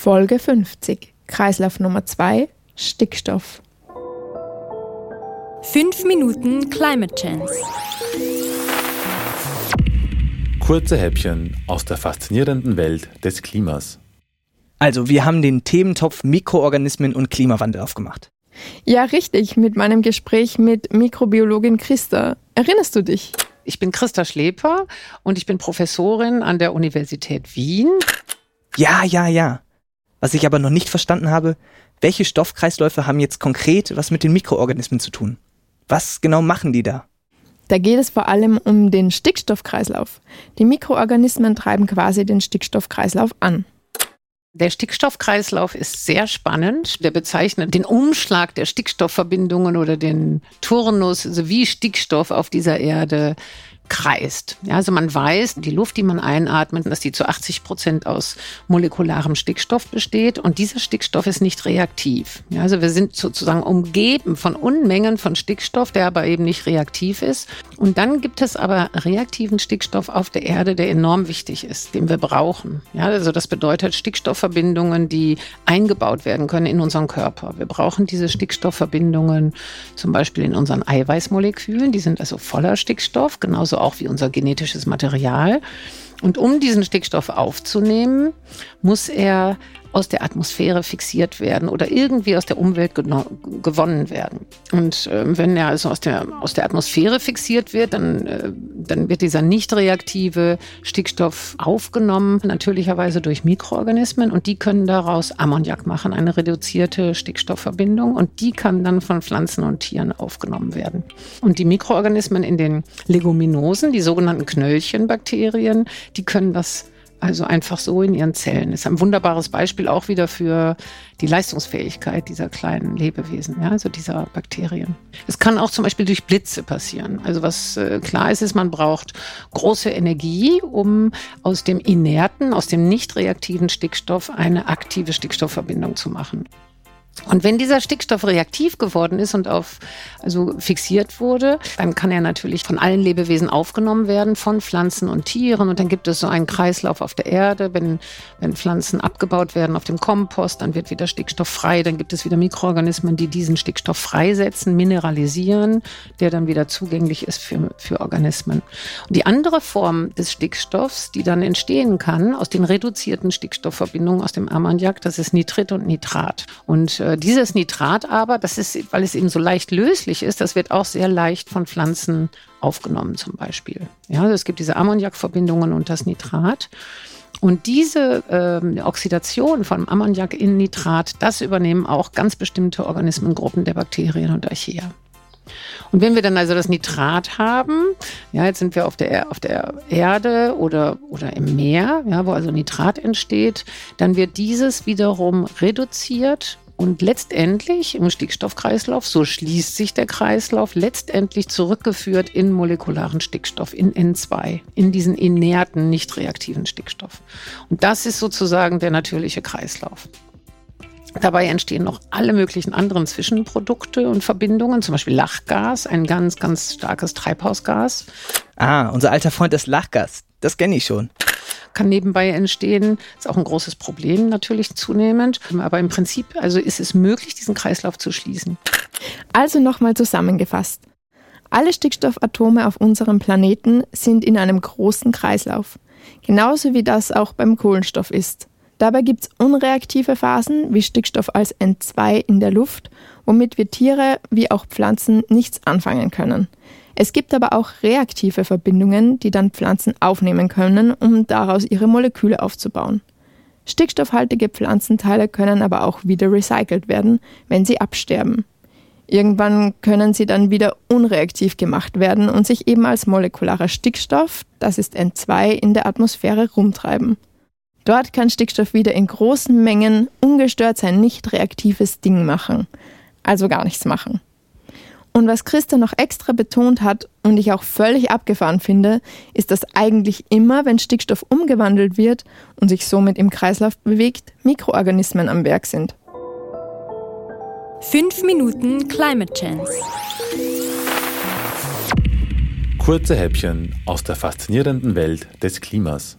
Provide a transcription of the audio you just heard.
Folge 50, Kreislauf Nummer 2, Stickstoff. 5 Minuten Climate Chance. Kurze Häppchen aus der faszinierenden Welt des Klimas. Also, wir haben den Thementopf Mikroorganismen und Klimawandel aufgemacht. Ja, richtig, mit meinem Gespräch mit Mikrobiologin Christa. Erinnerst du dich? Ich bin Christa Schleper und ich bin Professorin an der Universität Wien. Ja, ja, ja. Was ich aber noch nicht verstanden habe, welche Stoffkreisläufe haben jetzt konkret was mit den Mikroorganismen zu tun? Was genau machen die da? Da geht es vor allem um den Stickstoffkreislauf. Die Mikroorganismen treiben quasi den Stickstoffkreislauf an. Der Stickstoffkreislauf ist sehr spannend. Der bezeichnet den Umschlag der Stickstoffverbindungen oder den Turnus, also wie Stickstoff auf dieser Erde kreist. Ja, also man weiß, die Luft, die man einatmet, dass die zu 80 Prozent aus molekularem Stickstoff besteht und dieser Stickstoff ist nicht reaktiv. Ja, also wir sind sozusagen umgeben von Unmengen von Stickstoff, der aber eben nicht reaktiv ist. Und dann gibt es aber reaktiven Stickstoff auf der Erde, der enorm wichtig ist, den wir brauchen. Ja, also das bedeutet Stickstoffverbindungen, die eingebaut werden können in unseren Körper. Wir brauchen diese Stickstoffverbindungen zum Beispiel in unseren Eiweißmolekülen, die sind also voller Stickstoff, genauso auch wie unser genetisches Material. Und um diesen Stickstoff aufzunehmen, muss er aus der Atmosphäre fixiert werden oder irgendwie aus der Umwelt gewonnen werden. Und äh, wenn er also aus der, aus der Atmosphäre fixiert wird, dann, äh, dann wird dieser nicht reaktive Stickstoff aufgenommen, natürlicherweise durch Mikroorganismen und die können daraus Ammoniak machen, eine reduzierte Stickstoffverbindung und die kann dann von Pflanzen und Tieren aufgenommen werden. Und die Mikroorganismen in den Leguminosen, die sogenannten Knöllchenbakterien, die können das also einfach so in ihren Zellen. Ist ein wunderbares Beispiel auch wieder für die Leistungsfähigkeit dieser kleinen Lebewesen, ja, also dieser Bakterien. Es kann auch zum Beispiel durch Blitze passieren. Also was äh, klar ist, ist, man braucht große Energie, um aus dem inerten, aus dem nicht reaktiven Stickstoff eine aktive Stickstoffverbindung zu machen. Und wenn dieser Stickstoff reaktiv geworden ist und auf, also fixiert wurde, dann kann er natürlich von allen Lebewesen aufgenommen werden, von Pflanzen und Tieren. Und dann gibt es so einen Kreislauf auf der Erde. Wenn, wenn Pflanzen abgebaut werden auf dem Kompost, dann wird wieder Stickstoff frei. Dann gibt es wieder Mikroorganismen, die diesen Stickstoff freisetzen, mineralisieren, der dann wieder zugänglich ist für, für Organismen. Und die andere Form des Stickstoffs, die dann entstehen kann, aus den reduzierten Stickstoffverbindungen aus dem Ammoniak, das ist Nitrit und Nitrat. Und äh, dieses Nitrat aber, das ist, weil es eben so leicht löslich ist, das wird auch sehr leicht von Pflanzen aufgenommen zum Beispiel. Ja, also es gibt diese Ammoniakverbindungen und das Nitrat. Und diese äh, Oxidation von Ammoniak in Nitrat, das übernehmen auch ganz bestimmte Organismengruppen der Bakterien und Archaea. Und wenn wir dann also das Nitrat haben, ja, jetzt sind wir auf der, auf der Erde oder, oder im Meer, ja, wo also Nitrat entsteht, dann wird dieses wiederum reduziert und letztendlich im Stickstoffkreislauf, so schließt sich der Kreislauf, letztendlich zurückgeführt in molekularen Stickstoff, in N2, in diesen inerten, nicht reaktiven Stickstoff. Und das ist sozusagen der natürliche Kreislauf. Dabei entstehen noch alle möglichen anderen Zwischenprodukte und Verbindungen, zum Beispiel Lachgas, ein ganz, ganz starkes Treibhausgas. Ah, unser alter Freund ist Lachgas. Das kenne ich schon kann nebenbei entstehen. Ist auch ein großes Problem natürlich zunehmend. Aber im Prinzip, also ist es möglich, diesen Kreislauf zu schließen. Also nochmal zusammengefasst. Alle Stickstoffatome auf unserem Planeten sind in einem großen Kreislauf. Genauso wie das auch beim Kohlenstoff ist. Dabei gibt es unreaktive Phasen wie Stickstoff als N2 in der Luft, womit wir Tiere wie auch Pflanzen nichts anfangen können. Es gibt aber auch reaktive Verbindungen, die dann Pflanzen aufnehmen können, um daraus ihre Moleküle aufzubauen. Stickstoffhaltige Pflanzenteile können aber auch wieder recycelt werden, wenn sie absterben. Irgendwann können sie dann wieder unreaktiv gemacht werden und sich eben als molekularer Stickstoff, das ist N2, in der Atmosphäre rumtreiben. Dort kann Stickstoff wieder in großen Mengen ungestört sein nicht reaktives Ding machen, also gar nichts machen. Und was Christa noch extra betont hat und ich auch völlig abgefahren finde, ist, dass eigentlich immer, wenn Stickstoff umgewandelt wird und sich somit im Kreislauf bewegt, Mikroorganismen am Werk sind. 5 Minuten Climate Chance. Kurze Häppchen aus der faszinierenden Welt des Klimas.